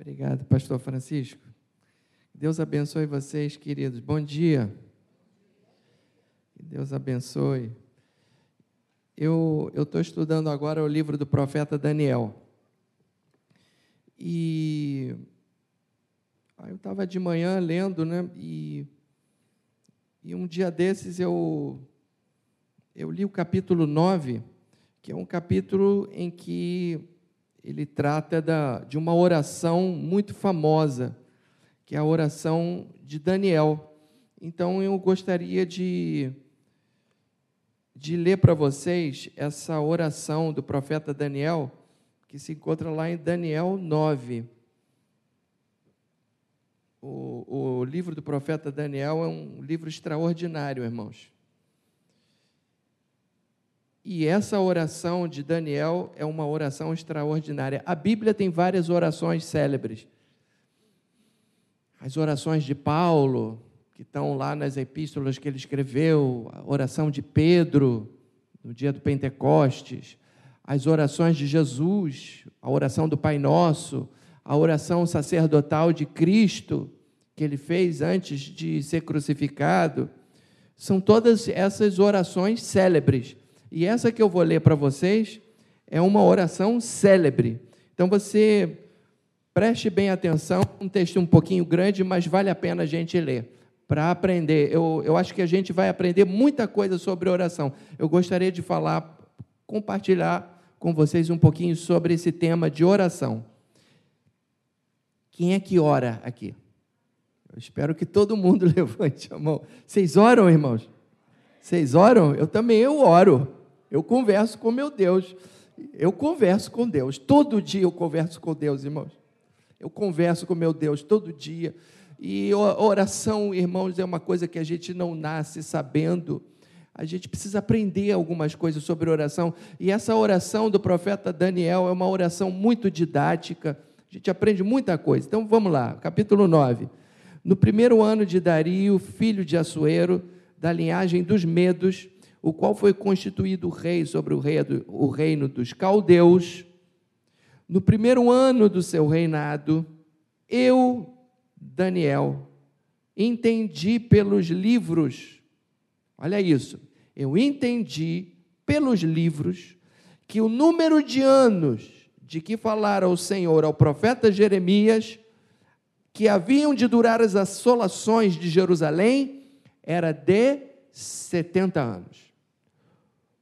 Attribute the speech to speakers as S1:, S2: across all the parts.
S1: Obrigado, Pastor Francisco. Deus abençoe vocês, queridos. Bom dia. Que Deus abençoe. Eu estou estudando agora o livro do profeta Daniel. E eu estava de manhã lendo, né? E, e um dia desses eu, eu li o capítulo 9, que é um capítulo em que ele trata da, de uma oração muito famosa, que é a oração de Daniel. Então eu gostaria de, de ler para vocês essa oração do profeta Daniel, que se encontra lá em Daniel 9. O, o livro do profeta Daniel é um livro extraordinário, irmãos. E essa oração de Daniel é uma oração extraordinária. A Bíblia tem várias orações célebres. As orações de Paulo, que estão lá nas epístolas que ele escreveu, a oração de Pedro, no dia do Pentecostes, as orações de Jesus, a oração do Pai Nosso, a oração sacerdotal de Cristo, que ele fez antes de ser crucificado. São todas essas orações célebres e essa que eu vou ler para vocês é uma oração célebre. Então você preste bem atenção, um texto um pouquinho grande, mas vale a pena a gente ler para aprender. Eu, eu acho que a gente vai aprender muita coisa sobre oração. Eu gostaria de falar, compartilhar com vocês um pouquinho sobre esse tema de oração. Quem é que ora aqui? Eu espero que todo mundo levante a mão. Vocês oram, irmãos? Vocês oram? Eu também eu oro. Eu converso com meu Deus. Eu converso com Deus. Todo dia eu converso com Deus, irmãos. Eu converso com meu Deus todo dia. E oração, irmãos, é uma coisa que a gente não nasce sabendo. A gente precisa aprender algumas coisas sobre oração. E essa oração do profeta Daniel é uma oração muito didática. A gente aprende muita coisa. Então vamos lá, capítulo 9. No primeiro ano de Dario, filho de Assuero, da linhagem dos Medos, o qual foi constituído rei sobre o, rei, o reino dos caldeus, no primeiro ano do seu reinado, eu, Daniel, entendi pelos livros, olha isso, eu entendi pelos livros que o número de anos de que falara o Senhor ao profeta Jeremias, que haviam de durar as assolações de Jerusalém, era de 70 anos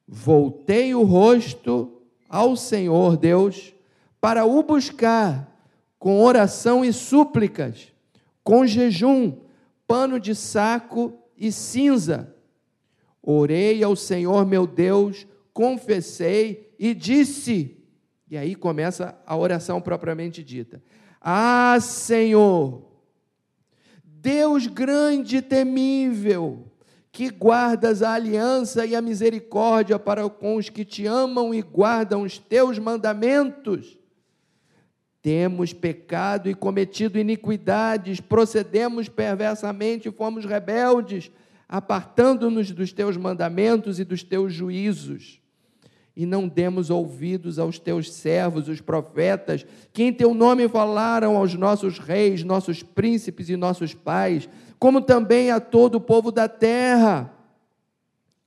S1: voltei o rosto ao Senhor Deus para o buscar com oração e súplicas, com jejum, pano de saco e cinza. Orei ao Senhor meu Deus, confessei e disse. E aí começa a oração propriamente dita: Ah, Senhor, Deus grande e temível, que guardas a aliança e a misericórdia para com os que te amam e guardam os teus mandamentos. Temos pecado e cometido iniquidades, procedemos perversamente e fomos rebeldes, apartando-nos dos teus mandamentos e dos teus juízos. E não demos ouvidos aos teus servos, os profetas, que em teu nome falaram aos nossos reis, nossos príncipes e nossos pais, como também a todo o povo da terra.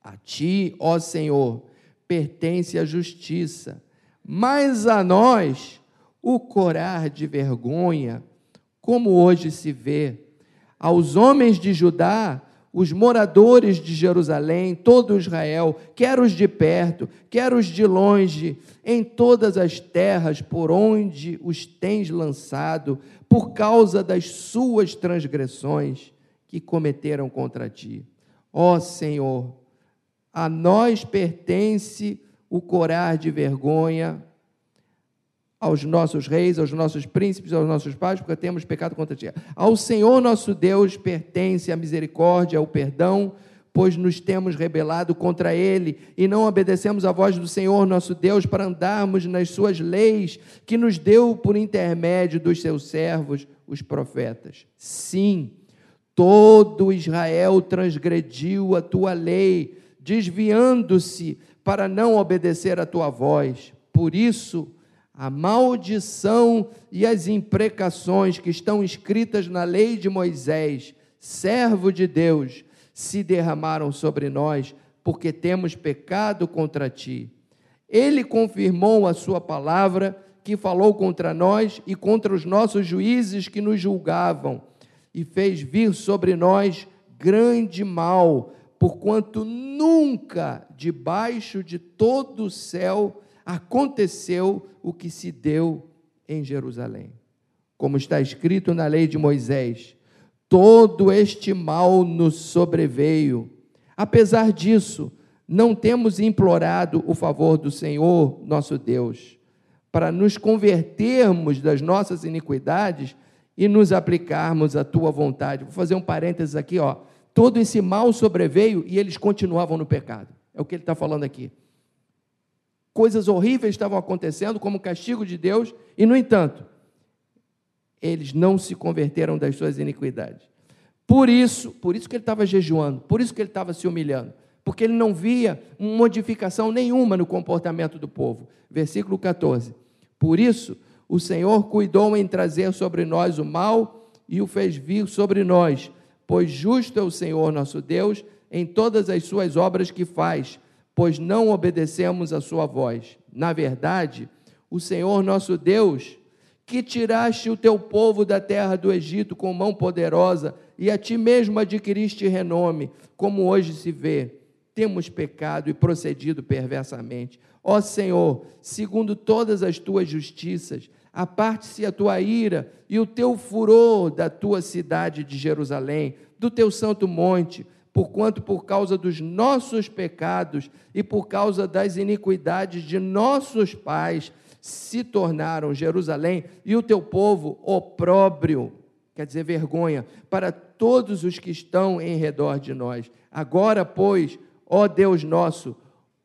S1: A ti, ó Senhor, pertence a justiça, mas a nós o corar de vergonha, como hoje se vê. Aos homens de Judá, os moradores de Jerusalém, todo Israel, quer os de perto, quer os de longe, em todas as terras por onde os tens lançado, por causa das suas transgressões que cometeram contra ti. Ó Senhor, a nós pertence o corar de vergonha aos nossos reis, aos nossos príncipes, aos nossos pais, porque temos pecado contra ti. Ao Senhor nosso Deus pertence a misericórdia, o perdão, pois nos temos rebelado contra ele e não obedecemos à voz do Senhor nosso Deus para andarmos nas suas leis que nos deu por intermédio dos seus servos, os profetas. Sim, Todo Israel transgrediu a tua lei, desviando-se para não obedecer a tua voz. Por isso, a maldição e as imprecações que estão escritas na lei de Moisés, servo de Deus, se derramaram sobre nós, porque temos pecado contra ti. Ele confirmou a sua palavra, que falou contra nós e contra os nossos juízes que nos julgavam, e fez vir sobre nós grande mal, porquanto nunca debaixo de todo o céu aconteceu o que se deu em Jerusalém. Como está escrito na lei de Moisés, todo este mal nos sobreveio. Apesar disso, não temos implorado o favor do Senhor, nosso Deus, para nos convertermos das nossas iniquidades e nos aplicarmos à tua vontade. Vou fazer um parênteses aqui, ó. Todo esse mal sobreveio e eles continuavam no pecado. É o que ele está falando aqui coisas horríveis estavam acontecendo como castigo de Deus, e, no entanto, eles não se converteram das suas iniquidades. Por isso, por isso que ele estava jejuando, por isso que ele estava se humilhando, porque ele não via modificação nenhuma no comportamento do povo. Versículo 14. Por isso, o Senhor cuidou em trazer sobre nós o mal e o fez vir sobre nós, pois justo é o Senhor nosso Deus em todas as suas obras que faz pois não obedecemos a sua voz. Na verdade, o Senhor nosso Deus, que tiraste o teu povo da terra do Egito com mão poderosa e a ti mesmo adquiriste renome, como hoje se vê, temos pecado e procedido perversamente. Ó Senhor, segundo todas as tuas justiças, aparte-se a tua ira e o teu furor da tua cidade de Jerusalém, do teu santo monte, porquanto por causa dos nossos pecados e por causa das iniquidades de nossos pais se tornaram Jerusalém e o teu povo opróbrio, quer dizer, vergonha, para todos os que estão em redor de nós. Agora, pois, ó Deus nosso,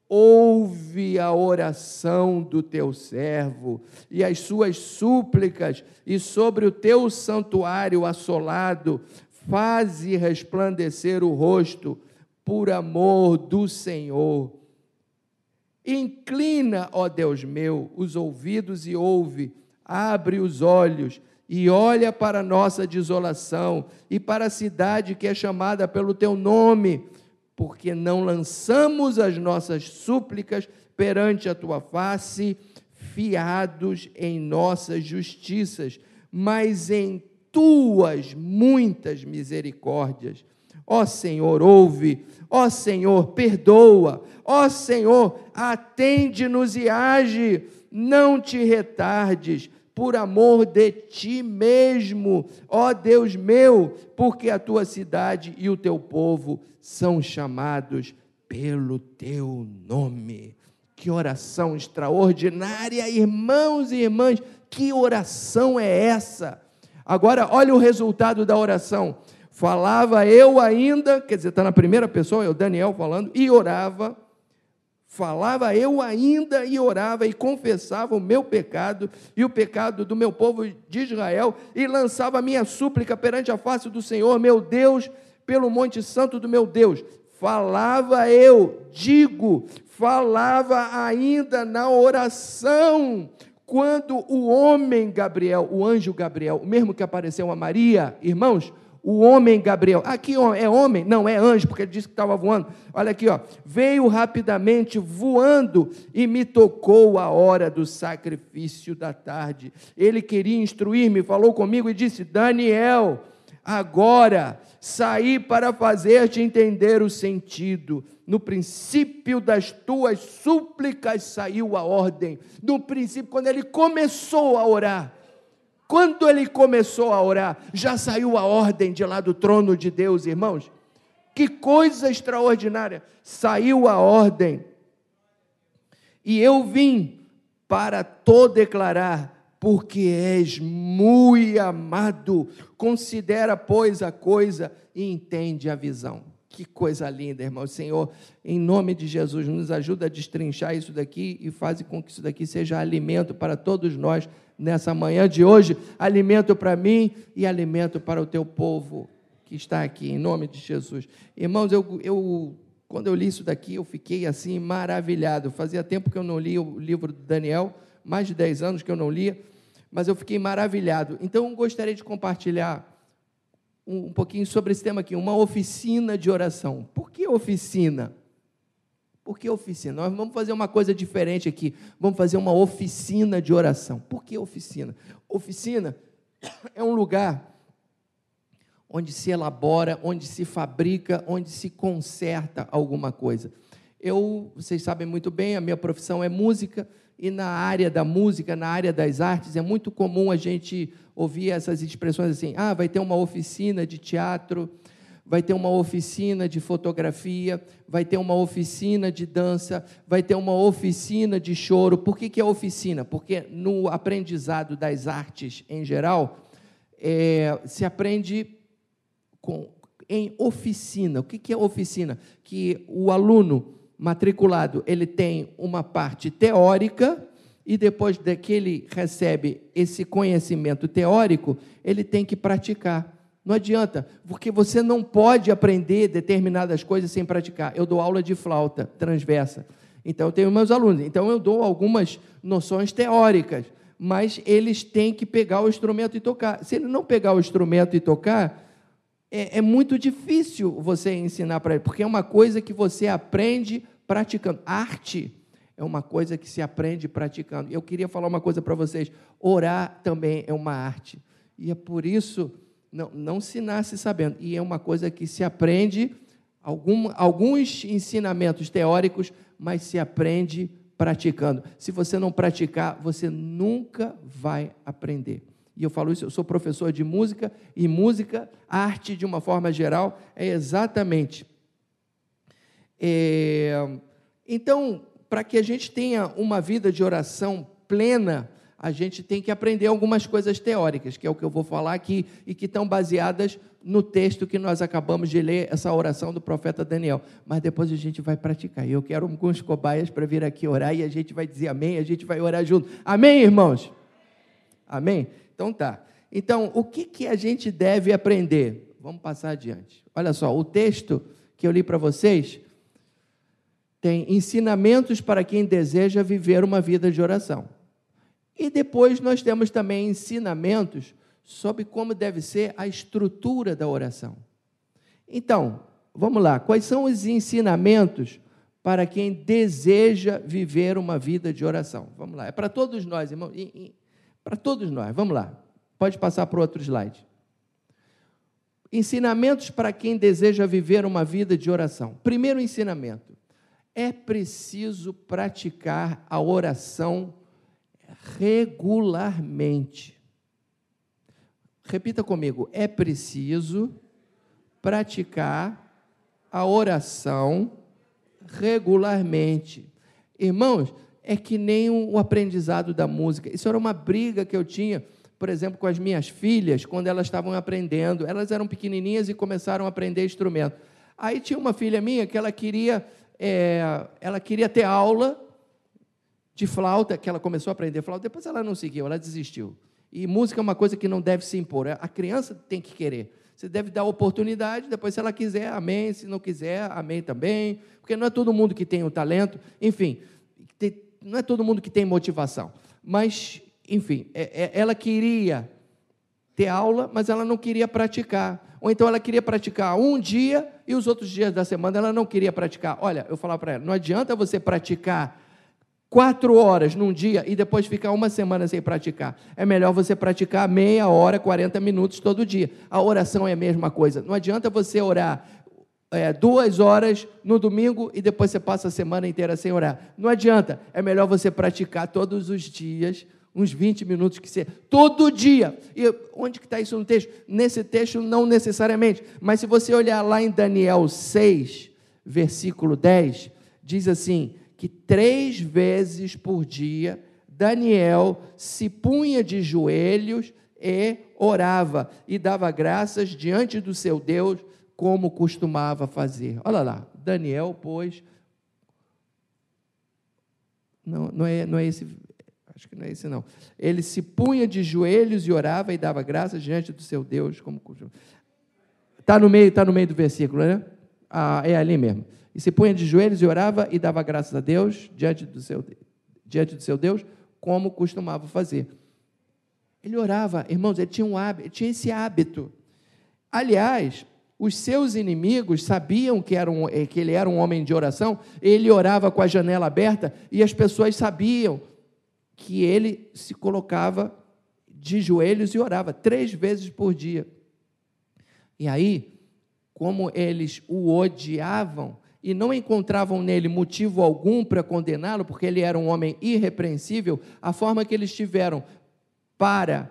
S1: ouve a oração do teu servo e as suas súplicas, e sobre o teu santuário assolado, faze resplandecer o rosto por amor do Senhor. Inclina, ó Deus meu, os ouvidos e ouve, abre os olhos e olha para a nossa desolação e para a cidade que é chamada pelo teu nome, porque não lançamos as nossas súplicas perante a tua face, fiados em nossas justiças, mas em tuas muitas misericórdias. Ó Senhor, ouve, ó Senhor, perdoa, ó Senhor, atende-nos e age, não te retardes, por amor de ti mesmo, ó Deus meu, porque a tua cidade e o teu povo são chamados pelo teu nome. Que oração extraordinária, irmãos e irmãs, que oração é essa? Agora, olha o resultado da oração. Falava eu ainda, quer dizer, está na primeira pessoa, é o Daniel falando, e orava. Falava eu ainda e orava e confessava o meu pecado e o pecado do meu povo de Israel e lançava minha súplica perante a face do Senhor, meu Deus, pelo monte santo do meu Deus. Falava eu, digo, falava ainda na oração, quando o homem Gabriel, o anjo Gabriel, o mesmo que apareceu a Maria, irmãos, o homem Gabriel, aqui é homem, não é anjo, porque ele disse que estava voando. Olha aqui, ó, veio rapidamente voando e me tocou a hora do sacrifício da tarde. Ele queria instruir-me, falou comigo e disse: Daniel, agora saí para fazer-te entender o sentido. No princípio das tuas súplicas saiu a ordem. No princípio, quando ele começou a orar, quando ele começou a orar, já saiu a ordem de lá do trono de Deus, irmãos. Que coisa extraordinária! Saiu a ordem. E eu vim para to declarar porque és muito amado. Considera, pois, a coisa e entende a visão. Que coisa linda, irmão. Senhor, em nome de Jesus, nos ajuda a destrinchar isso daqui e faz com que isso daqui seja alimento para todos nós nessa manhã de hoje. Alimento para mim e alimento para o teu povo que está aqui, em nome de Jesus. Irmãos, eu, eu quando eu li isso daqui, eu fiquei assim maravilhado. Fazia tempo que eu não li o livro de Daniel mais de 10 anos que eu não lia, mas eu fiquei maravilhado. Então, eu gostaria de compartilhar um, pouquinho sobre esse tema aqui, uma oficina de oração. Por que oficina? Por que oficina? Nós vamos fazer uma coisa diferente aqui. Vamos fazer uma oficina de oração. Por que oficina? Oficina é um lugar onde se elabora, onde se fabrica, onde se conserta alguma coisa. Eu, vocês sabem muito bem, a minha profissão é música e na área da música, na área das artes, é muito comum a gente ouvir essas expressões assim: ah, vai ter uma oficina de teatro, vai ter uma oficina de fotografia, vai ter uma oficina de dança, vai ter uma oficina de choro. Por que, que é oficina? Porque no aprendizado das artes em geral, é, se aprende com, em oficina. O que, que é oficina? Que o aluno matriculado ele tem uma parte teórica e depois que ele recebe esse conhecimento teórico, ele tem que praticar. Não adianta, porque você não pode aprender determinadas coisas sem praticar. Eu dou aula de flauta transversa. Então, eu tenho meus alunos. Então, eu dou algumas noções teóricas, mas eles têm que pegar o instrumento e tocar. Se ele não pegar o instrumento e tocar, é, é muito difícil você ensinar para ele, porque é uma coisa que você aprende praticando. Arte é uma coisa que se aprende praticando. Eu queria falar uma coisa para vocês: orar também é uma arte. E é por isso não, não se nasce sabendo. E é uma coisa que se aprende, algum, alguns ensinamentos teóricos, mas se aprende praticando. Se você não praticar, você nunca vai aprender. E eu falo isso, eu sou professor de música, e música, arte de uma forma geral, é exatamente. É, então, para que a gente tenha uma vida de oração plena, a gente tem que aprender algumas coisas teóricas, que é o que eu vou falar aqui, e que estão baseadas no texto que nós acabamos de ler, essa oração do profeta Daniel. Mas depois a gente vai praticar. E eu quero alguns cobaias para vir aqui orar, e a gente vai dizer amém, a gente vai orar junto. Amém, irmãos? Amém? Então tá. Então, o que, que a gente deve aprender? Vamos passar adiante. Olha só, o texto que eu li para vocês tem ensinamentos para quem deseja viver uma vida de oração. E depois nós temos também ensinamentos sobre como deve ser a estrutura da oração. Então, vamos lá, quais são os ensinamentos para quem deseja viver uma vida de oração? Vamos lá, é para todos nós, irmão, para todos nós, vamos lá, pode passar para o outro slide. Ensinamentos para quem deseja viver uma vida de oração. Primeiro ensinamento: é preciso praticar a oração regularmente. Repita comigo: é preciso praticar a oração regularmente. Irmãos, é que nem o aprendizado da música. Isso era uma briga que eu tinha, por exemplo, com as minhas filhas, quando elas estavam aprendendo. Elas eram pequenininhas e começaram a aprender instrumento. Aí tinha uma filha minha que ela queria, é, ela queria ter aula de flauta, que ela começou a aprender flauta, depois ela não seguiu, ela desistiu. E música é uma coisa que não deve se impor, a criança tem que querer. Você deve dar oportunidade, depois, se ela quiser, amém. Se não quiser, amém também. Porque não é todo mundo que tem o talento. Enfim, não é todo mundo que tem motivação. Mas, enfim, é, é, ela queria ter aula, mas ela não queria praticar. Ou então ela queria praticar um dia e os outros dias da semana ela não queria praticar. Olha, eu falava para ela: não adianta você praticar quatro horas num dia e depois ficar uma semana sem praticar. É melhor você praticar meia hora, 40 minutos todo dia. A oração é a mesma coisa. Não adianta você orar é, duas horas no domingo e depois você passa a semana inteira sem orar. Não adianta. É melhor você praticar todos os dias, uns 20 minutos que você. Todo dia. E onde que está isso no texto? Nesse texto, não necessariamente. Mas se você olhar lá em Daniel 6, versículo 10, diz assim que três vezes por dia Daniel se punha de joelhos e orava e dava graças diante do seu Deus, como costumava fazer. Olha lá, Daniel, pois. Não, não, é, não é esse. Acho que não é esse, não. Ele se punha de joelhos e orava e dava graças diante do seu Deus, como. Está no meio, está no meio do versículo, né? Ah, é ali mesmo e se punha de joelhos e orava e dava graças a Deus diante do seu, diante do seu Deus, como costumava fazer. Ele orava, irmãos, ele tinha, um hábito, tinha esse hábito. Aliás, os seus inimigos sabiam que, era um, que ele era um homem de oração, ele orava com a janela aberta e as pessoas sabiam que ele se colocava de joelhos e orava três vezes por dia. E aí, como eles o odiavam e não encontravam nele motivo algum para condená-lo, porque ele era um homem irrepreensível, a forma que eles tiveram para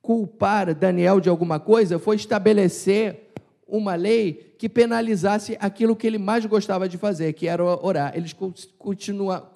S1: culpar Daniel de alguma coisa foi estabelecer uma lei que penalizasse aquilo que ele mais gostava de fazer, que era orar. Eles continua,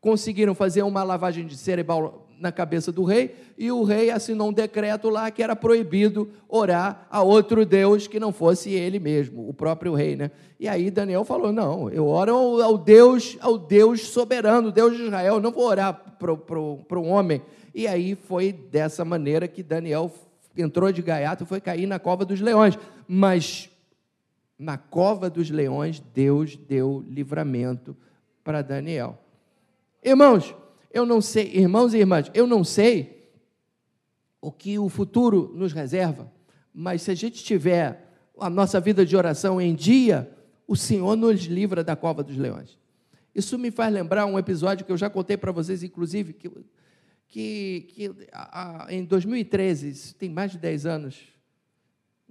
S1: conseguiram fazer uma lavagem de cerebral na cabeça do rei, e o rei assinou um decreto lá que era proibido orar a outro Deus que não fosse ele mesmo, o próprio rei, né? E aí Daniel falou: "Não, eu oro ao Deus, ao Deus soberano, Deus de Israel, não vou orar para um homem e aí foi dessa maneira que Daniel entrou de gaiato e foi cair na cova dos leões. Mas na cova dos leões, Deus deu livramento para Daniel. Irmãos, eu não sei, irmãos e irmãs, eu não sei o que o futuro nos reserva, mas se a gente tiver a nossa vida de oração em dia, o Senhor nos livra da cova dos leões. Isso me faz lembrar um episódio que eu já contei para vocês, inclusive, que que, que a, a, em 2013, tem mais de 10 anos,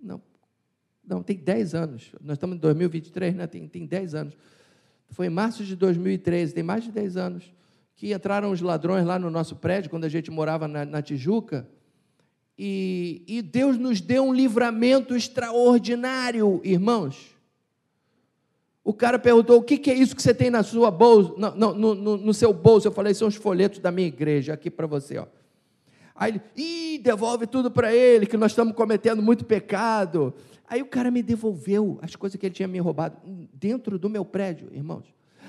S1: não, não, tem 10 anos, nós estamos em 2023, né? tem, tem 10 anos, foi em março de 2013, tem mais de 10 anos, que entraram os ladrões lá no nosso prédio, quando a gente morava na, na Tijuca, e, e Deus nos deu um livramento extraordinário, irmãos. O cara perguntou: o que, que é isso que você tem na sua bolsa, no, no, no, no seu bolso? Eu falei: são os folhetos da minha igreja, aqui para você. Ó. Aí ele, ih, devolve tudo para ele, que nós estamos cometendo muito pecado. Aí o cara me devolveu as coisas que ele tinha me roubado dentro do meu prédio, irmãos.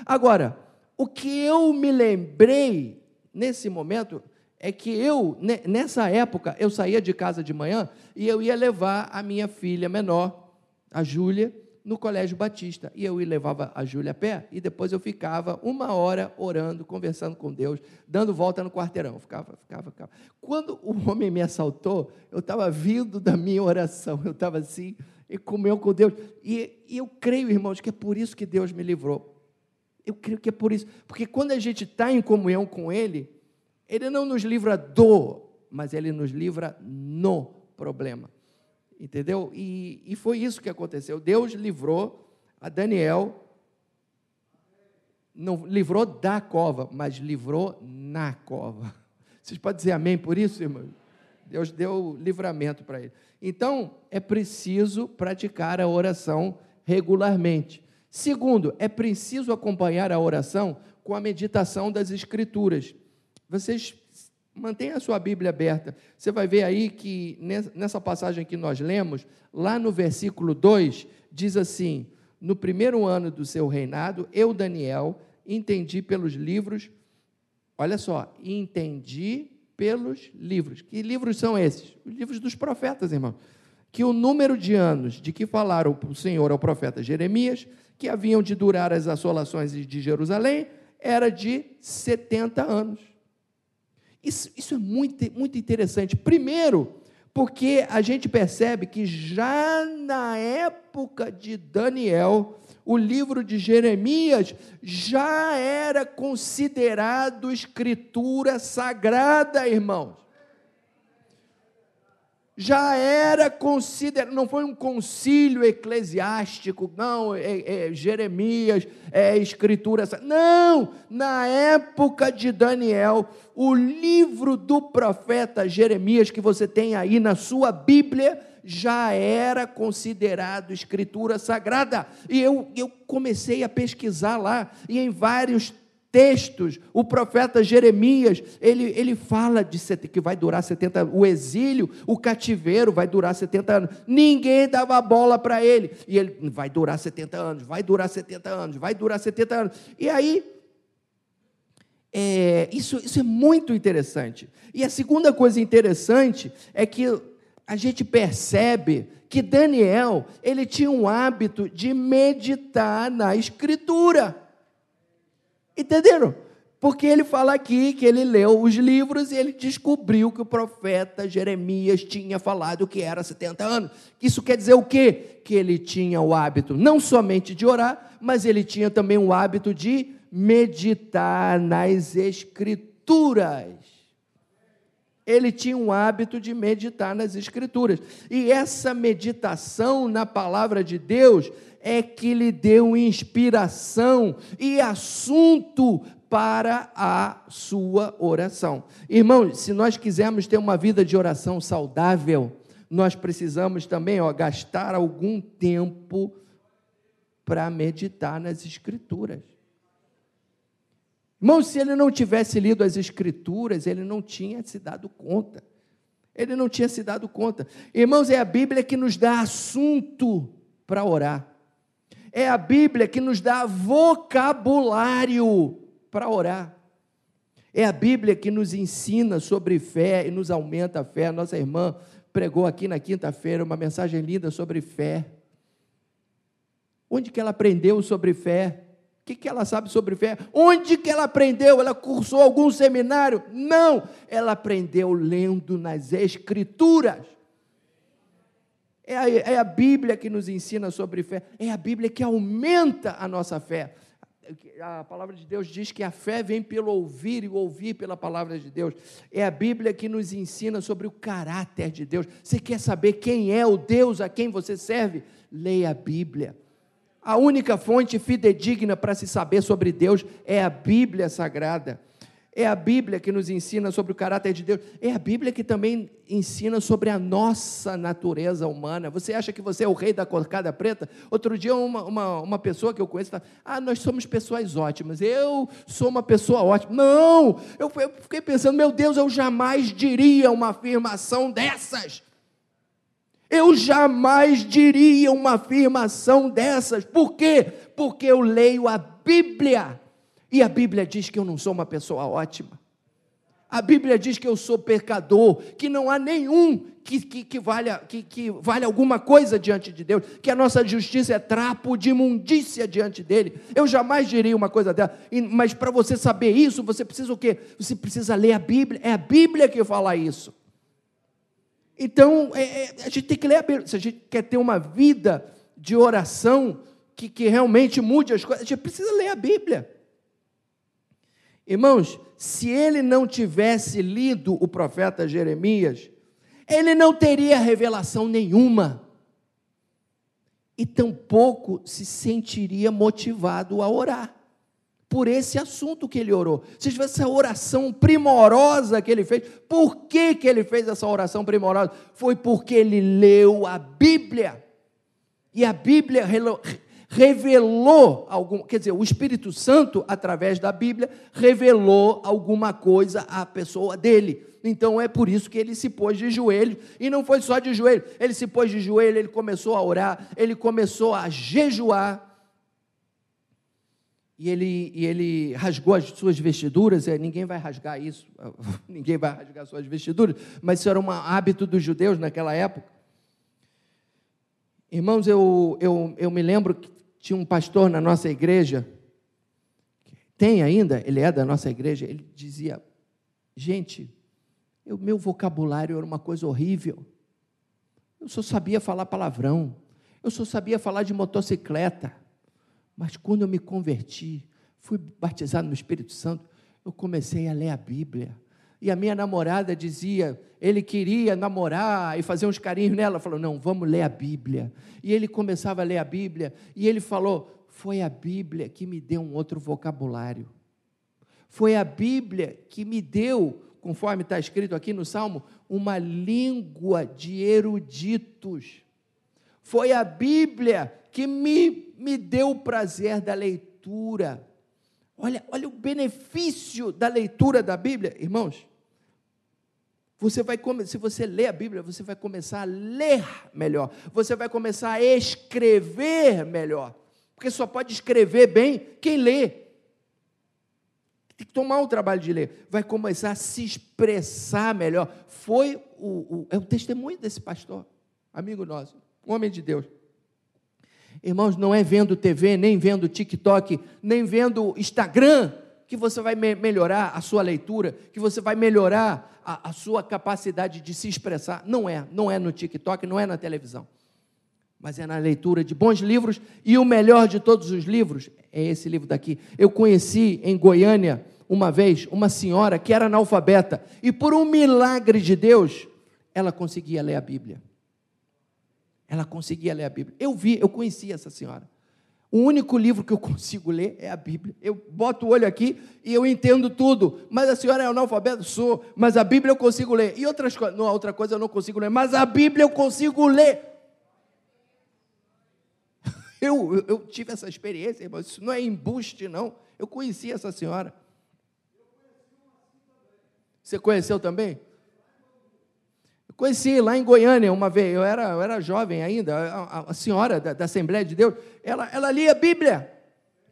S1: Agora, o que eu me lembrei nesse momento é que eu, nessa época, eu saía de casa de manhã e eu ia levar a minha filha menor, a Júlia, no Colégio Batista. E eu levava a Júlia a pé e depois eu ficava uma hora orando, conversando com Deus, dando volta no quarteirão. Ficava, ficava, ficava. Quando o homem me assaltou, eu estava vindo da minha oração, eu estava assim, e comeu com Deus. E, e eu creio, irmãos, que é por isso que Deus me livrou. Eu creio que é por isso. Porque quando a gente está em comunhão com Ele, Ele não nos livra do, mas Ele nos livra no problema. Entendeu? E, e foi isso que aconteceu. Deus livrou a Daniel, não livrou da cova, mas livrou na cova. Vocês podem dizer amém por isso, irmão? Deus deu livramento para ele. Então, é preciso praticar a oração regularmente. Segundo, é preciso acompanhar a oração com a meditação das Escrituras. Vocês Mantenha a sua Bíblia aberta. Você vai ver aí que nessa passagem que nós lemos, lá no versículo 2, diz assim: No primeiro ano do seu reinado, eu, Daniel, entendi pelos livros. Olha só, entendi pelos livros. Que livros são esses? Os livros dos profetas, irmão. Que o número de anos de que falaram o Senhor ao profeta Jeremias, que haviam de durar as assolações de Jerusalém, era de 70 anos. Isso, isso é muito, muito interessante. Primeiro, porque a gente percebe que já na época de Daniel, o livro de Jeremias já era considerado escritura sagrada, irmãos já era considerado, não foi um concílio eclesiástico, não, é, é, Jeremias, é escritura. Não, na época de Daniel, o livro do profeta Jeremias, que você tem aí na sua Bíblia, já era considerado escritura sagrada. E eu, eu comecei a pesquisar lá, e em vários textos, o profeta Jeremias, ele, ele fala de que vai durar 70 anos, o exílio, o cativeiro vai durar 70 anos. Ninguém dava bola para ele. E ele vai durar 70 anos, vai durar 70 anos, vai durar 70 anos. E aí, é, isso, isso é muito interessante. E a segunda coisa interessante é que a gente percebe que Daniel, ele tinha um hábito de meditar na escritura. Entenderam? Porque ele fala aqui que ele leu os livros e ele descobriu que o profeta Jeremias tinha falado que era 70 anos. Isso quer dizer o quê? Que ele tinha o hábito não somente de orar, mas ele tinha também o hábito de meditar nas Escrituras. Ele tinha um hábito de meditar nas Escrituras. E essa meditação na palavra de Deus é que lhe deu inspiração e assunto para a sua oração. Irmãos, se nós quisermos ter uma vida de oração saudável, nós precisamos também ó, gastar algum tempo para meditar nas Escrituras. Irmãos, se ele não tivesse lido as Escrituras, ele não tinha se dado conta. Ele não tinha se dado conta. Irmãos, é a Bíblia que nos dá assunto para orar. É a Bíblia que nos dá vocabulário para orar. É a Bíblia que nos ensina sobre fé e nos aumenta a fé. Nossa irmã pregou aqui na quinta-feira uma mensagem linda sobre fé. Onde que ela aprendeu sobre fé? Que, que ela sabe sobre fé? Onde que ela aprendeu? Ela cursou algum seminário? Não, ela aprendeu lendo nas Escrituras. É a, é a Bíblia que nos ensina sobre fé, é a Bíblia que aumenta a nossa fé a palavra de Deus diz que a fé vem pelo ouvir e ouvir pela palavra de Deus. É a Bíblia que nos ensina sobre o caráter de Deus. Você quer saber quem é o Deus a quem você serve? Leia a Bíblia. A única fonte fidedigna para se saber sobre Deus é a Bíblia Sagrada. É a Bíblia que nos ensina sobre o caráter de Deus. É a Bíblia que também ensina sobre a nossa natureza humana. Você acha que você é o rei da corcada preta? Outro dia, uma, uma, uma pessoa que eu conheço fala: Ah, nós somos pessoas ótimas. Eu sou uma pessoa ótima. Não! Eu, eu fiquei pensando: Meu Deus, eu jamais diria uma afirmação dessas. Eu jamais diria uma afirmação dessas. Por quê? Porque eu leio a Bíblia. E a Bíblia diz que eu não sou uma pessoa ótima. A Bíblia diz que eu sou pecador, que não há nenhum que, que, que, valha, que, que vale alguma coisa diante de Deus, que a nossa justiça é trapo de imundícia diante dele. Eu jamais diria uma coisa dela, mas para você saber isso, você precisa o quê? Você precisa ler a Bíblia, é a Bíblia que fala isso. Então, é, é, a gente tem que ler a Bíblia. Se a gente quer ter uma vida de oração que, que realmente mude as coisas, a gente precisa ler a Bíblia. Irmãos, se ele não tivesse lido o profeta Jeremias, ele não teria revelação nenhuma. E tampouco se sentiria motivado a orar por esse assunto que ele orou. Se tivesse essa oração primorosa que ele fez, por que, que ele fez essa oração primorosa? Foi porque ele leu a Bíblia. E a Bíblia revelou algum, quer dizer, o Espírito Santo através da Bíblia revelou alguma coisa à pessoa dele. Então é por isso que ele se pôs de joelho, e não foi só de joelho, ele se pôs de joelho, ele começou a orar, ele começou a jejuar. E ele, e ele rasgou as suas vestiduras, é, ninguém vai rasgar isso, ninguém vai rasgar suas vestiduras, mas isso era um hábito dos judeus naquela época. Irmãos, eu, eu, eu me lembro que tinha um pastor na nossa igreja, tem ainda, ele é da nossa igreja, ele dizia: gente, o meu vocabulário era uma coisa horrível. Eu só sabia falar palavrão, eu só sabia falar de motocicleta. Mas quando eu me converti, fui batizado no Espírito Santo, eu comecei a ler a Bíblia. E a minha namorada dizia, ele queria namorar e fazer uns carinhos nela. Falou, não, vamos ler a Bíblia. E ele começava a ler a Bíblia. E ele falou, foi a Bíblia que me deu um outro vocabulário. Foi a Bíblia que me deu, conforme está escrito aqui no Salmo, uma língua de eruditos. Foi a Bíblia que me, me deu o prazer da leitura. Olha, olha o benefício da leitura da Bíblia, irmãos. Você vai se você lê a Bíblia, você vai começar a ler melhor. Você vai começar a escrever melhor. Porque só pode escrever bem quem lê. Tem que tomar o trabalho de ler. Vai começar a se expressar melhor. Foi o, o é o testemunho desse pastor, amigo nosso, um homem de Deus. Irmãos, não é vendo TV, nem vendo TikTok, nem vendo Instagram que você vai me melhorar a sua leitura, que você vai melhorar a, a sua capacidade de se expressar. Não é, não é no TikTok, não é na televisão. Mas é na leitura de bons livros, e o melhor de todos os livros é esse livro daqui. Eu conheci em Goiânia, uma vez, uma senhora que era analfabeta, e por um milagre de Deus, ela conseguia ler a Bíblia. Ela conseguia ler a Bíblia. Eu vi, eu conheci essa senhora. O único livro que eu consigo ler é a Bíblia. Eu boto o olho aqui e eu entendo tudo. Mas a senhora é analfabeta? Sou. Mas a Bíblia eu consigo ler. E outras coisas? Não, outra coisa eu não consigo ler. Mas a Bíblia eu consigo ler. Eu, eu, eu tive essa experiência, irmão. Isso não é embuste, não. Eu conheci essa senhora. Você conheceu também? Conheci lá em Goiânia uma vez, eu era, eu era jovem ainda, a, a senhora da, da, Assembleia de Deus, ela, ela lia a Bíblia,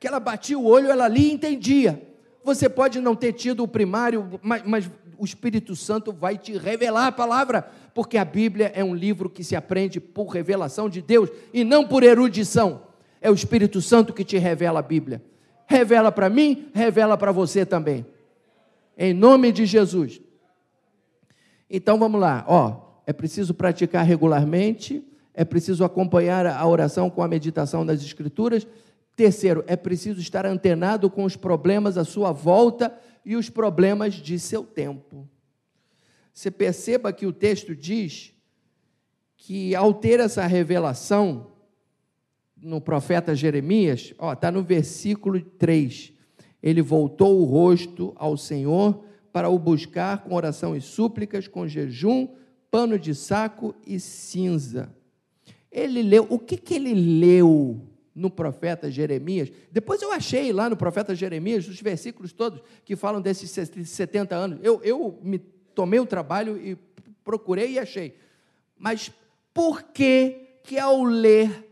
S1: que ela batia o olho, ela lia e entendia. Você pode não ter tido o primário, mas, mas o Espírito Santo vai te revelar a palavra, porque a Bíblia é um livro que se aprende por revelação de Deus e não por erudição. É o Espírito Santo que te revela a Bíblia. Revela para mim, revela para você também. Em nome de Jesus. Então vamos lá, ó, é preciso praticar regularmente, é preciso acompanhar a oração com a meditação das Escrituras. Terceiro, é preciso estar antenado com os problemas à sua volta e os problemas de seu tempo. Você perceba que o texto diz que ao ter essa revelação no profeta Jeremias, está no versículo 3, ele voltou o rosto ao Senhor para o buscar com oração e súplicas, com jejum, pano de saco e cinza. Ele leu, o que, que ele leu no profeta Jeremias? Depois eu achei lá no profeta Jeremias os versículos todos que falam desses 70 anos. Eu, eu me tomei o trabalho e procurei e achei. Mas por que que ao ler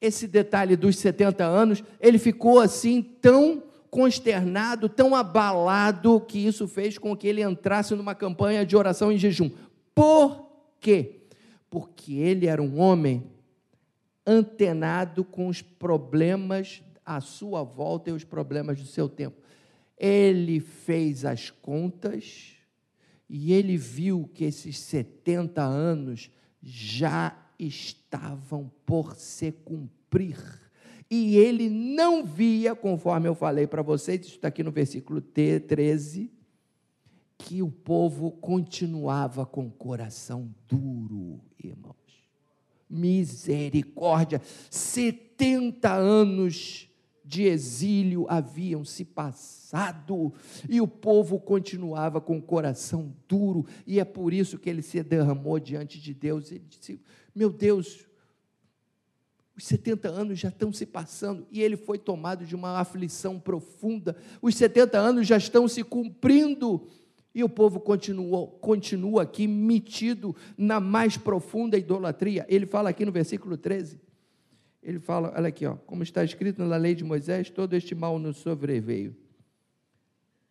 S1: esse detalhe dos 70 anos, ele ficou assim tão consternado, tão abalado, que isso fez com que ele entrasse numa campanha de oração em jejum. Por quê? Porque ele era um homem antenado com os problemas à sua volta e os problemas do seu tempo. Ele fez as contas e ele viu que esses 70 anos já estavam por se cumprir e ele não via, conforme eu falei para vocês, isso está aqui no versículo 13, que o povo continuava com o coração duro, irmãos. Misericórdia, 70 anos de exílio haviam se passado e o povo continuava com o coração duro, e é por isso que ele se derramou diante de Deus. Ele disse: Meu Deus, os 70 anos já estão se passando e ele foi tomado de uma aflição profunda. Os 70 anos já estão se cumprindo e o povo continua, continua aqui metido na mais profunda idolatria. Ele fala aqui no versículo 13. Ele fala, olha aqui, ó, como está escrito na lei de Moisés, todo este mal nos sobreveio.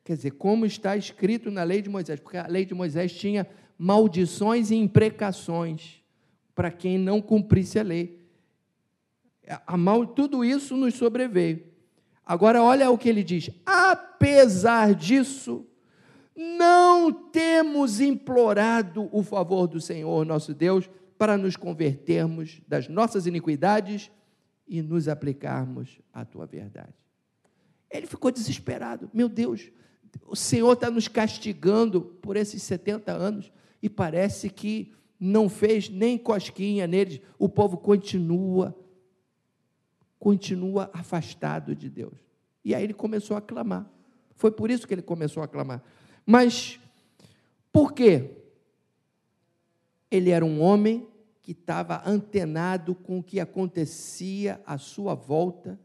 S1: Quer dizer, como está escrito na lei de Moisés, porque a lei de Moisés tinha maldições e imprecações para quem não cumprisse a lei a mal, tudo isso nos sobreveio. Agora, olha o que ele diz: apesar disso, não temos implorado o favor do Senhor nosso Deus para nos convertermos das nossas iniquidades e nos aplicarmos à tua verdade. Ele ficou desesperado. Meu Deus, o Senhor está nos castigando por esses 70 anos e parece que não fez nem cosquinha neles. O povo continua continua afastado de Deus. E aí ele começou a clamar. Foi por isso que ele começou a clamar. Mas por quê? Ele era um homem que estava antenado com o que acontecia à sua volta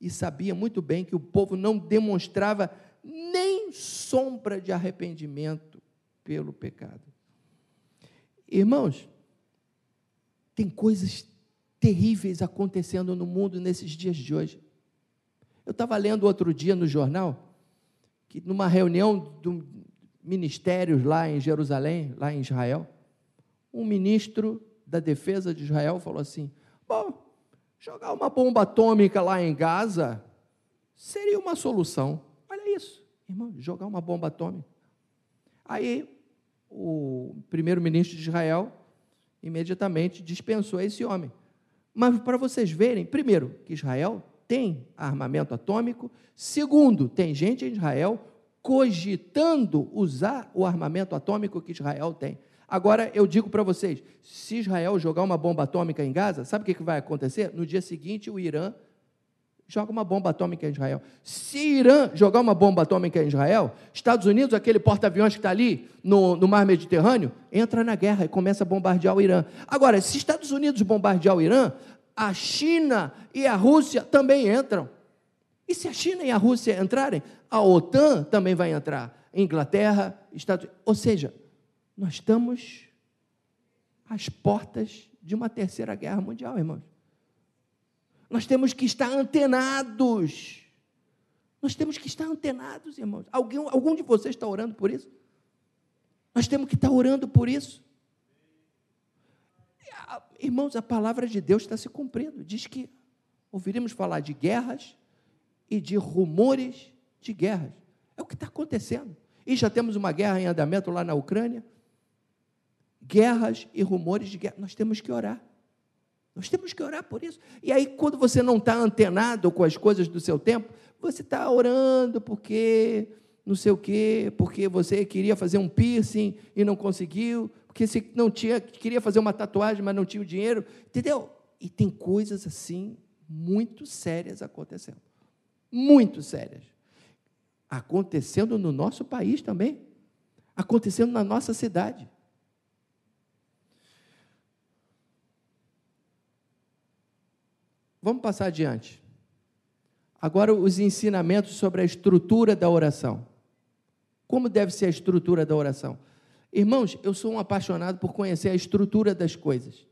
S1: e sabia muito bem que o povo não demonstrava nem sombra de arrependimento pelo pecado. Irmãos, tem coisas terríveis acontecendo no mundo nesses dias de hoje. Eu estava lendo outro dia no jornal que numa reunião do ministérios lá em Jerusalém, lá em Israel, um ministro da defesa de Israel falou assim: "Bom, jogar uma bomba atômica lá em Gaza seria uma solução. Olha isso. Irmão, jogar uma bomba atômica. Aí o primeiro-ministro de Israel imediatamente dispensou esse homem. Mas para vocês verem, primeiro, que Israel tem armamento atômico, segundo, tem gente em Israel cogitando usar o armamento atômico que Israel tem. Agora eu digo para vocês: se Israel jogar uma bomba atômica em Gaza, sabe o que vai acontecer? No dia seguinte, o Irã joga uma bomba atômica em Israel. Se Irã jogar uma bomba atômica em Israel, Estados Unidos, aquele porta-aviões que está ali no, no mar Mediterrâneo, entra na guerra e começa a bombardear o Irã. Agora, se Estados Unidos bombardear o Irã, a China e a Rússia também entram. E se a China e a Rússia entrarem, a OTAN também vai entrar. Inglaterra, Estados Unidos. Ou seja, nós estamos às portas de uma terceira guerra mundial, irmãos. Nós temos que estar antenados. Nós temos que estar antenados, irmãos. Alguém, algum de vocês está orando por isso? Nós temos que estar orando por isso. Irmãos, a palavra de Deus está se cumprindo. Diz que ouviremos falar de guerras e de rumores de guerras. É o que está acontecendo. E já temos uma guerra em andamento lá na Ucrânia. Guerras e rumores de guerra. Nós temos que orar. Nós temos que orar por isso. E aí, quando você não está antenado com as coisas do seu tempo, você está orando porque não sei o quê, porque você queria fazer um piercing e não conseguiu, porque você não tinha, queria fazer uma tatuagem, mas não tinha o dinheiro, entendeu? E tem coisas assim muito sérias acontecendo. Muito sérias. Acontecendo no nosso país também. Acontecendo na nossa cidade. Vamos passar adiante. Agora, os ensinamentos sobre a estrutura da oração. Como deve ser a estrutura da oração? Irmãos, eu sou um apaixonado por conhecer a estrutura das coisas.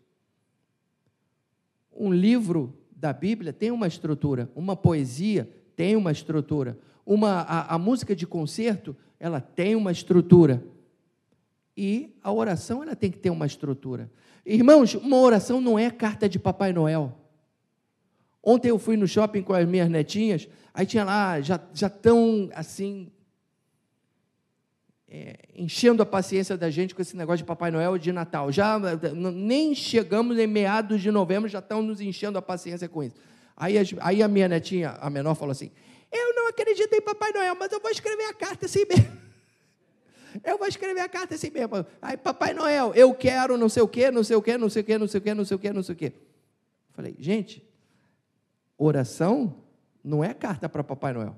S1: Um livro da Bíblia tem uma estrutura, uma poesia tem uma estrutura, uma, a, a música de concerto ela tem uma estrutura. E a oração ela tem que ter uma estrutura. Irmãos, uma oração não é carta de Papai Noel. Ontem eu fui no shopping com as minhas netinhas, aí tinha lá, já estão assim, é, enchendo a paciência da gente com esse negócio de Papai Noel de Natal. Já nem chegamos em meados de novembro, já estão nos enchendo a paciência com isso. Aí, aí a minha netinha, a menor, falou assim: Eu não acredito em Papai Noel, mas eu vou escrever a carta assim mesmo. Eu vou escrever a carta assim mesmo. Aí, Papai Noel, eu quero não sei o quê, não sei o quê, não sei o quê, não sei o quê, não sei o quê, não sei o quê. Falei, gente, Oração não é carta para Papai Noel.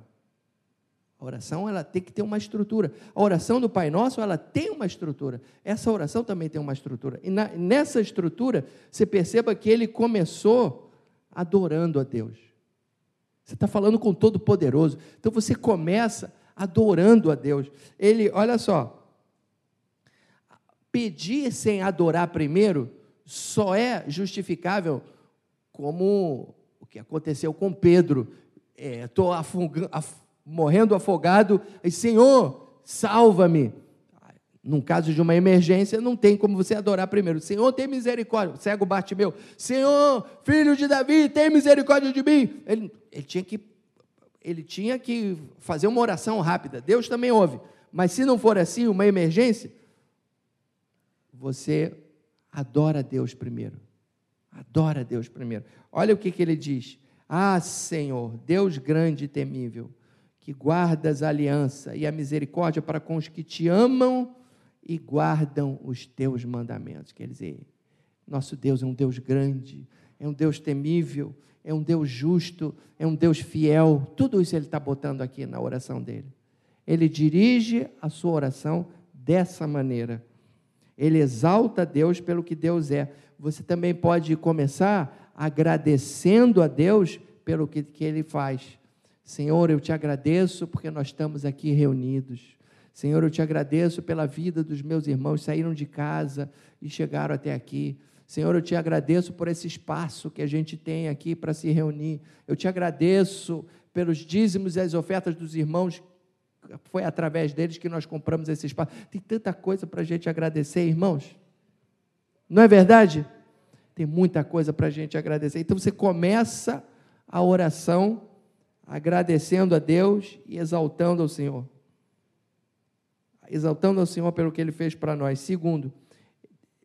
S1: A oração ela tem que ter uma estrutura. A oração do Pai Nosso ela tem uma estrutura. Essa oração também tem uma estrutura. E na, nessa estrutura você perceba que ele começou adorando a Deus. Você está falando com todo poderoso. Então você começa adorando a Deus. Ele, olha só, pedir sem adorar primeiro só é justificável como que aconteceu com Pedro. Estou é, af, morrendo afogado, e Senhor, salva-me. Num caso de uma emergência, não tem como você adorar primeiro. Senhor, tem misericórdia. Cego bate meu. Senhor, filho de Davi, tem misericórdia de mim. Ele, ele, tinha que, ele tinha que fazer uma oração rápida. Deus também ouve. Mas se não for assim, uma emergência, você adora Deus primeiro. Adora Deus primeiro. Olha o que, que ele diz. Ah, Senhor, Deus grande e temível, que guardas a aliança e a misericórdia para com os que te amam e guardam os teus mandamentos. Quer dizer, nosso Deus é um Deus grande, é um Deus temível, é um Deus justo, é um Deus fiel. Tudo isso ele está botando aqui na oração dele. Ele dirige a sua oração dessa maneira. Ele exalta Deus pelo que Deus é. Você também pode começar agradecendo a Deus pelo que, que Ele faz. Senhor, eu te agradeço porque nós estamos aqui reunidos. Senhor, eu te agradeço pela vida dos meus irmãos, saíram de casa e chegaram até aqui. Senhor, eu te agradeço por esse espaço que a gente tem aqui para se reunir. Eu te agradeço pelos dízimos e as ofertas dos irmãos. Foi através deles que nós compramos esse espaço. Tem tanta coisa para a gente agradecer, irmãos. Não é verdade? Tem muita coisa para a gente agradecer. Então você começa a oração agradecendo a Deus e exaltando ao Senhor. exaltando ao Senhor pelo que ele fez para nós. Segundo,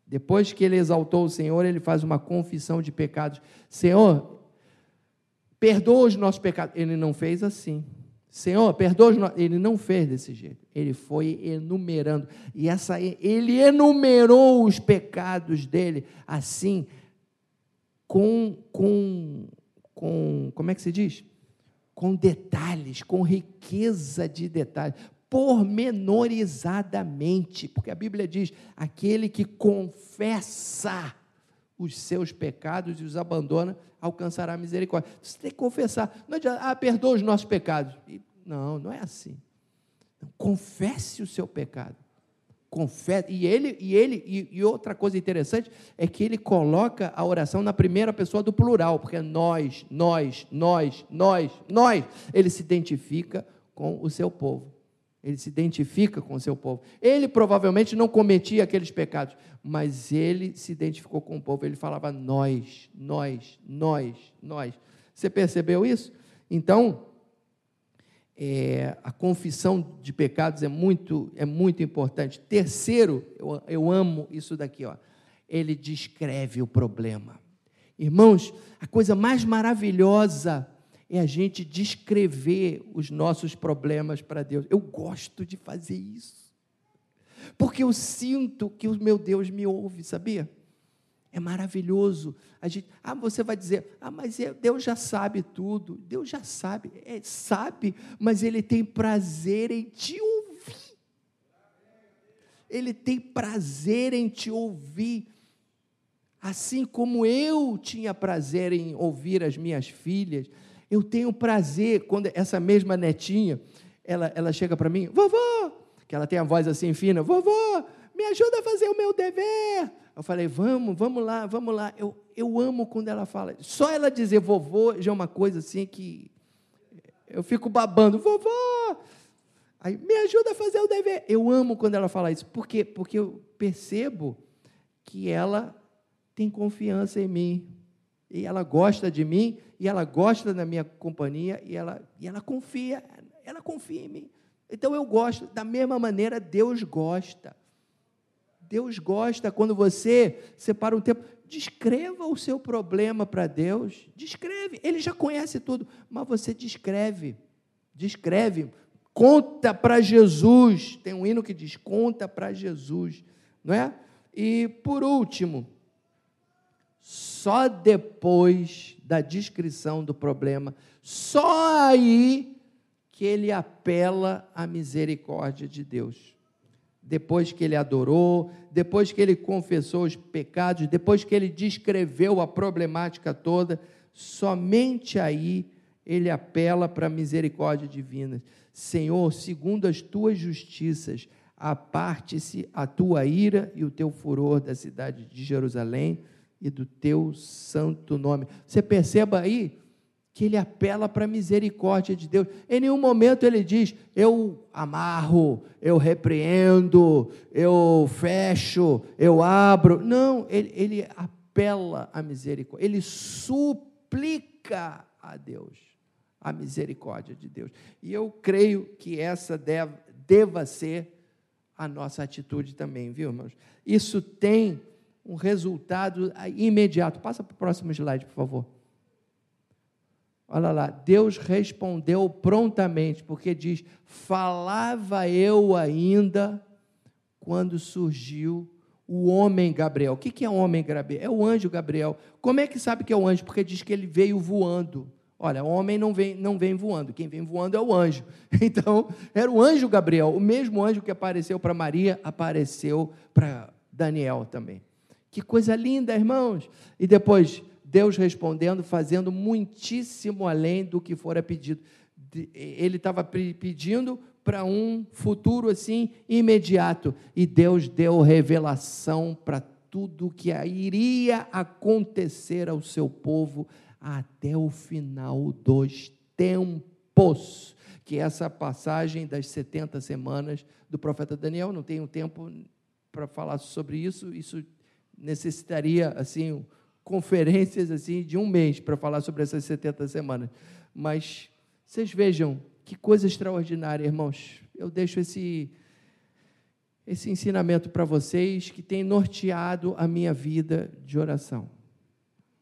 S1: depois que ele exaltou o Senhor, ele faz uma confissão de pecados. Senhor, perdoa os nossos pecados. Ele não fez assim. Senhor, perdoa os nossos. Ele não fez desse jeito. Ele foi enumerando. E essa, ele enumerou os pecados dele assim, com, com, com, como é que se diz? Com detalhes, com riqueza de detalhes pormenorizadamente, porque a Bíblia diz: aquele que confessa os seus pecados e os abandona, alcançará a misericórdia. Você tem que confessar. Não adianta, ah, perdoa os nossos pecados. Não, não é assim. Confesse o seu pecado. Confesse. E ele, e ele, e, e outra coisa interessante é que ele coloca a oração na primeira pessoa do plural, porque é nós, nós, nós, nós, nós. Ele se identifica com o seu povo. Ele se identifica com o seu povo. Ele provavelmente não cometia aqueles pecados, mas ele se identificou com o povo. Ele falava nós, nós, nós, nós. Você percebeu isso? Então, é, a confissão de pecados é muito, é muito importante. Terceiro, eu, eu amo isso daqui, ó. Ele descreve o problema. Irmãos, a coisa mais maravilhosa é a gente descrever os nossos problemas para Deus. Eu gosto de fazer isso. Porque eu sinto que o meu Deus me ouve, sabia? É maravilhoso. A gente, ah, você vai dizer, ah, mas é, Deus já sabe tudo. Deus já sabe, é, sabe, mas Ele tem prazer em te ouvir. Ele tem prazer em te ouvir. Assim como eu tinha prazer em ouvir as minhas filhas, eu tenho prazer quando essa mesma netinha, ela, ela chega para mim, vovó, que ela tem a voz assim fina, vovó, me ajuda a fazer o meu dever. Eu falei, vamos, vamos lá, vamos lá. Eu, eu amo quando ela fala. Só ela dizer vovô já é uma coisa assim que eu fico babando, vovó. Aí, me ajuda a fazer o dever. Eu amo quando ela fala isso. Por quê? Porque eu percebo que ela tem confiança em mim. E ela gosta de mim e ela gosta da minha companhia e ela, e ela confia, ela confia em mim. Então eu gosto, da mesma maneira Deus gosta. Deus gosta quando você separa um tempo, descreva o seu problema para Deus, descreve, ele já conhece tudo, mas você descreve, descreve, conta para Jesus. Tem um hino que diz: conta para Jesus, não é? E por último, só depois da descrição do problema, só aí que ele apela à misericórdia de Deus. Depois que ele adorou, depois que ele confessou os pecados, depois que ele descreveu a problemática toda, somente aí ele apela para a misericórdia divina. Senhor, segundo as tuas justiças, aparte-se a tua ira e o teu furor da cidade de Jerusalém e do teu santo nome. Você perceba aí que ele apela para a misericórdia de Deus. Em nenhum momento ele diz: eu amarro, eu repreendo, eu fecho, eu abro. Não, ele, ele apela à misericórdia, ele suplica a Deus a misericórdia de Deus. E eu creio que essa deve, deva ser a nossa atitude também, viu, irmãos? Isso tem um resultado imediato. Passa para o próximo slide, por favor. Olha lá, Deus respondeu prontamente, porque diz: Falava eu ainda quando surgiu o homem Gabriel. O que é o homem Gabriel? É o anjo Gabriel. Como é que sabe que é o anjo? Porque diz que ele veio voando. Olha, o homem não vem, não vem voando, quem vem voando é o anjo. Então, era o anjo Gabriel, o mesmo anjo que apareceu para Maria, apareceu para Daniel também. Que coisa linda, irmãos! E depois, Deus respondendo, fazendo muitíssimo além do que fora pedido. Ele estava pedindo para um futuro assim imediato, e Deus deu revelação para tudo que iria acontecer ao seu povo até o final dos tempos. Que essa passagem das 70 semanas do profeta Daniel, não tenho tempo para falar sobre isso, isso necessitaria assim conferências assim de um mês para falar sobre essas 70 semanas. Mas vocês vejam que coisa extraordinária, irmãos. Eu deixo esse esse ensinamento para vocês que tem norteado a minha vida de oração.